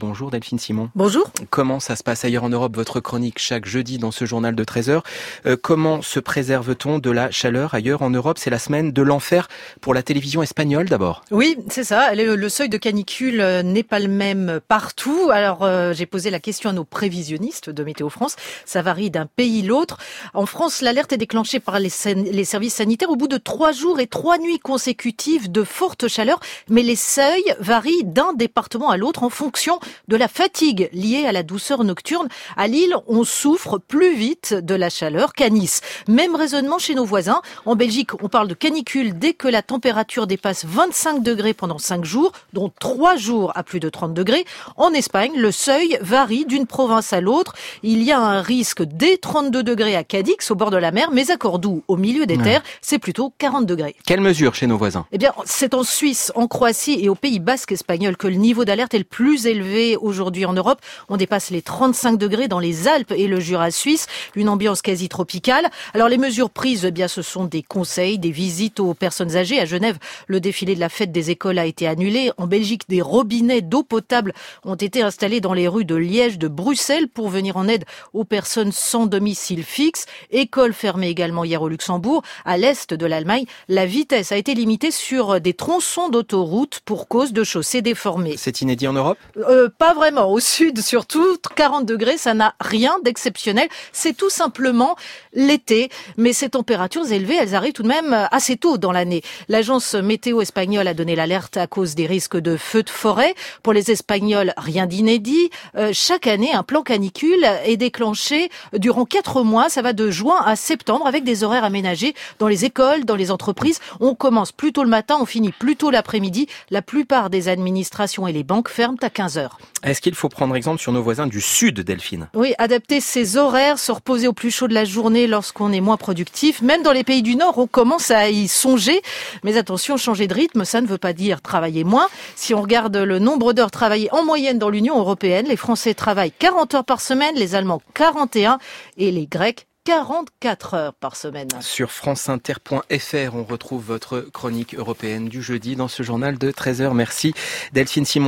Bonjour Delphine Simon. Bonjour. Comment ça se passe ailleurs en Europe Votre chronique chaque jeudi dans ce journal de 13h. Euh, comment se préserve-t-on de la chaleur ailleurs en Europe? C'est la semaine de l'enfer pour la télévision espagnole d'abord. Oui, c'est ça. Le seuil de canicule euh, n'est pas le même partout. Alors euh, j'ai posé la question à nos prévisionnistes de Météo France. Ça varie d'un pays l'autre. En France, l'alerte est déclenchée par les, les services sanitaires au bout de trois jours et trois nuits consécutives de forte chaleur. Mais les seuils varient d'un département à l'autre en fonction de la fatigue liée à la douceur nocturne. À Lille, on souffre plus vite de la chaleur qu'à Nice. Même raisonnement chez nos voisins. En Belgique, on parle de canicule dès que la température dépasse 25 degrés pendant 5 jours, dont 3 jours à plus de 30 degrés. En Espagne, le seuil varie d'une province à l'autre. Il y a un risque dès 32 degrés à Cadix, au bord de la mer, mais à Cordoue, au milieu des terres, c'est plutôt 40 degrés. Quelles mesures chez nos voisins? Eh bien, c'est en Suisse, en Croatie et au Pays Basque espagnol que le niveau d'alerte est le plus élevé aujourd'hui en Europe. On dépasse les 35 degrés dans les Alpes et le Jura suisse, une ambiance quasi tropicale. Alors les mesures prises, eh bien ce sont des conseils, des visites aux personnes âgées. À Genève, le défilé de la fête des écoles a été annulé. En Belgique, des robinets d'eau potable ont été installés dans les rues de Liège, de Bruxelles pour venir en aide aux personnes sans domicile fixe. École fermée également hier au Luxembourg. À l'est de l'Allemagne, la vitesse a été limitée sur des tronçons d'autoroute pour cause de chaussées déformées. C'est inédit en Europe? Pas vraiment. Au sud, surtout, 40 degrés, ça n'a rien d'exceptionnel. C'est tout simplement l'été. Mais ces températures élevées, elles arrivent tout de même assez tôt dans l'année. L'agence météo espagnole a donné l'alerte à cause des risques de feux de forêt. Pour les Espagnols, rien d'inédit. Euh, chaque année, un plan canicule est déclenché durant quatre mois. Ça va de juin à septembre avec des horaires aménagés dans les écoles, dans les entreprises. On commence plus tôt le matin, on finit plus tôt l'après-midi. La plupart des administrations et les banques ferment à 15 heures. Est-ce qu'il faut prendre exemple sur nos voisins du sud, Delphine? Oui, adapter ses horaires, se reposer au plus chaud de la journée lorsqu'on est moins productif. Même dans les pays du Nord, on commence à y songer. Mais attention, changer de rythme, ça ne veut pas dire travailler moins. Si on regarde le nombre d'heures travaillées en moyenne dans l'Union européenne, les Français travaillent 40 heures par semaine, les Allemands 41 et les Grecs 44 heures par semaine. Sur franceinter.fr, on retrouve votre chronique européenne du jeudi dans ce journal de 13h. Merci Delphine Simon.